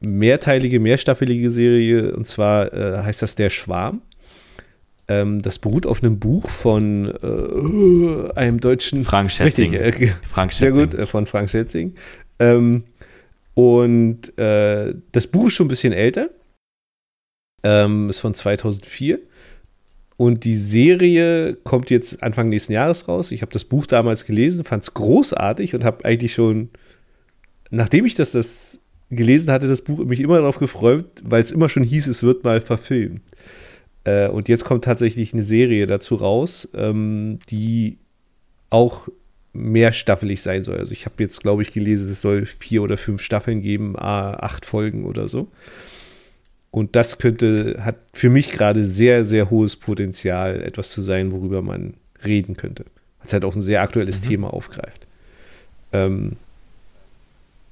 mehrteilige, mehrstaffelige Serie, und zwar äh, heißt das Der Schwarm. Ähm, das beruht auf einem Buch von äh, einem deutschen. Frank Schätzing. Richtig, äh, Frank Schätzing. Sehr gut, äh, von Frank Schätzing. Ähm, und äh, das Buch ist schon ein bisschen älter. Ähm, ist von 2004. Und die Serie kommt jetzt Anfang nächsten Jahres raus. Ich habe das Buch damals gelesen, fand es großartig und habe eigentlich schon, nachdem ich das, das gelesen hatte, das Buch mich immer darauf gefreut, weil es immer schon hieß, es wird mal verfilmt. Äh, und jetzt kommt tatsächlich eine Serie dazu raus, ähm, die auch mehrstaffelig sein soll. Also ich habe jetzt, glaube ich, gelesen, es soll vier oder fünf Staffeln geben, acht Folgen oder so. Und das könnte, hat für mich gerade sehr, sehr hohes Potenzial, etwas zu sein, worüber man reden könnte. Weil es halt auch ein sehr aktuelles mhm. Thema aufgreift. Ähm,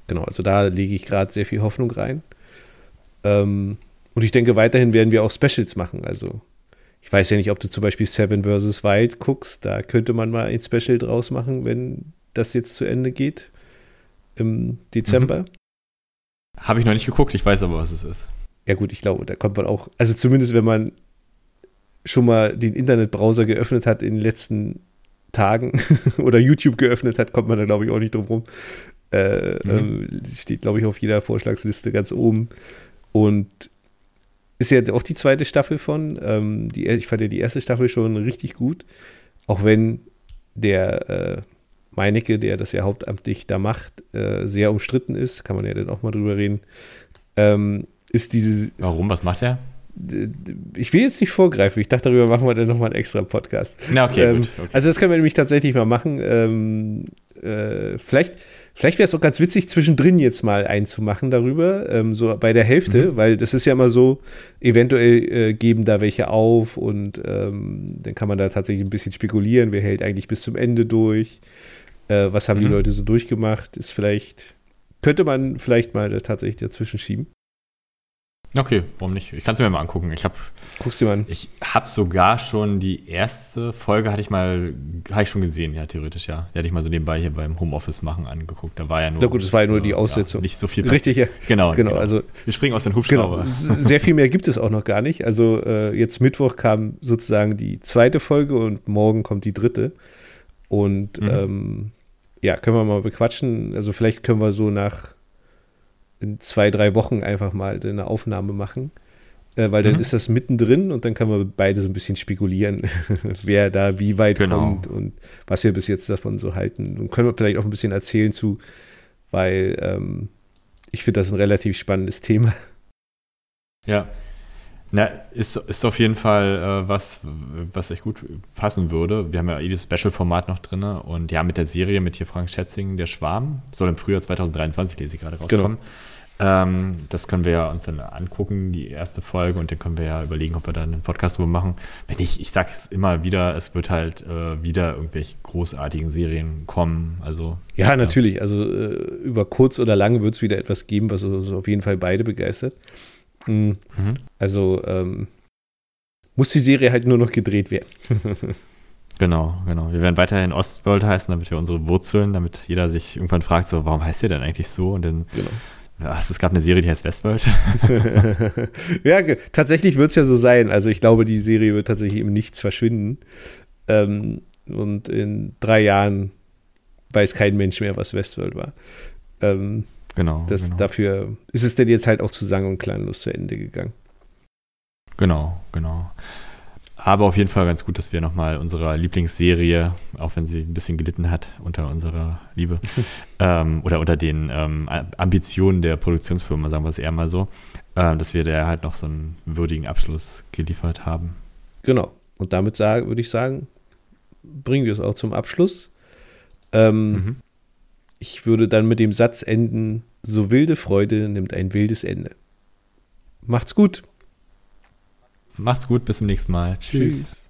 genau, also da lege ich gerade sehr viel Hoffnung rein. Ähm, und ich denke, weiterhin werden wir auch Specials machen. Also ich weiß ja nicht, ob du zum Beispiel Seven vs. Wild guckst. Da könnte man mal ein Special draus machen, wenn das jetzt zu Ende geht im Dezember. Mhm. Habe ich noch nicht geguckt, ich weiß aber, was es ist. Ja, gut, ich glaube, da kommt man auch, also zumindest wenn man schon mal den Internetbrowser geöffnet hat in den letzten Tagen oder YouTube geöffnet hat, kommt man da, glaube ich, auch nicht drum rum. Äh, mhm. äh, steht, glaube ich, auf jeder Vorschlagsliste ganz oben. Und ist ja auch die zweite Staffel von. Ähm, die, ich fand ja die erste Staffel schon richtig gut. Auch wenn der äh, Meinecke, der das ja hauptamtlich da macht, äh, sehr umstritten ist, kann man ja dann auch mal drüber reden. Ähm, ist diese. Warum? Was macht er? Ich will jetzt nicht vorgreifen. Ich dachte, darüber machen wir dann nochmal einen extra Podcast. Na, okay, ähm, gut. Okay. Also, das können wir nämlich tatsächlich mal machen. Ähm, äh, vielleicht Vielleicht wäre es auch ganz witzig, zwischendrin jetzt mal einzumachen darüber, ähm, so bei der Hälfte, mhm. weil das ist ja immer so, eventuell äh, geben da welche auf und ähm, dann kann man da tatsächlich ein bisschen spekulieren, wer hält eigentlich bis zum Ende durch, äh, was haben mhm. die Leute so durchgemacht, ist vielleicht, könnte man vielleicht mal tatsächlich dazwischen schieben. Okay, warum nicht? Ich kann es mir mal angucken. Ich habe Guckst du mal an. Ich habe sogar schon die erste Folge hatte ich mal habe ich schon gesehen, ja, theoretisch ja. Die hatte ich mal so nebenbei hier beim Homeoffice machen angeguckt. Da war ja nur Na gut, das war ja nur die Aussetzung. Ja, nicht so viel. Richtig, ja. Genau, genau, genau. Also wir springen aus den Hubschrauber. Genau. Sehr viel mehr gibt es auch noch gar nicht. Also äh, jetzt Mittwoch kam sozusagen die zweite Folge und morgen kommt die dritte. Und mhm. ähm, ja, können wir mal bequatschen. Also vielleicht können wir so nach in zwei, drei Wochen einfach mal eine Aufnahme machen. Äh, weil dann mhm. ist das mittendrin und dann können wir beide so ein bisschen spekulieren, wer da wie weit genau. kommt und was wir bis jetzt davon so halten. Und können wir vielleicht auch ein bisschen erzählen zu, weil ähm, ich finde das ein relativ spannendes Thema. Ja. Na, ist, ist auf jeden Fall äh, was, was echt gut passen würde. Wir haben ja eh das Special-Format noch drin und ja, mit der Serie mit hier Frank Schätzing, der Schwarm, soll im Frühjahr 2023, lese ich gerade rauskommen. Genau. Ähm, das können wir ja uns dann angucken, die erste Folge, und dann können wir ja überlegen, ob wir dann einen Podcast drüber machen. Wenn ich, ich sage es immer wieder, es wird halt äh, wieder irgendwelche großartigen Serien kommen. Also ja, ja. natürlich. Also äh, über kurz oder lang wird es wieder etwas geben, was uns auf jeden Fall beide begeistert. Mhm. Also ähm, muss die Serie halt nur noch gedreht werden. Genau, genau. Wir werden weiterhin Ostworld heißen, damit wir unsere Wurzeln, damit jeder sich irgendwann fragt, so, warum heißt der denn eigentlich so? Und dann genau Ja, es gab eine Serie, die heißt Westworld. ja, tatsächlich wird es ja so sein. Also ich glaube, die Serie wird tatsächlich im Nichts verschwinden. Ähm, und in drei Jahren weiß kein Mensch mehr, was Westworld war. Ähm, genau, das, genau. Dafür ist es denn jetzt halt auch zu sang- und klanglos zu Ende gegangen. Genau, genau. Aber auf jeden Fall ganz gut, dass wir nochmal unserer Lieblingsserie, auch wenn sie ein bisschen gelitten hat unter unserer Liebe ähm, oder unter den ähm, Ambitionen der Produktionsfirma, sagen wir es eher mal so, äh, dass wir da halt noch so einen würdigen Abschluss geliefert haben. Genau. Und damit würde ich sagen, bringen wir es auch zum Abschluss. Ähm, mhm. Ich würde dann mit dem Satz enden: so wilde Freude nimmt ein wildes Ende. Macht's gut. Macht's gut, bis zum nächsten Mal. Tschüss. Tschüss.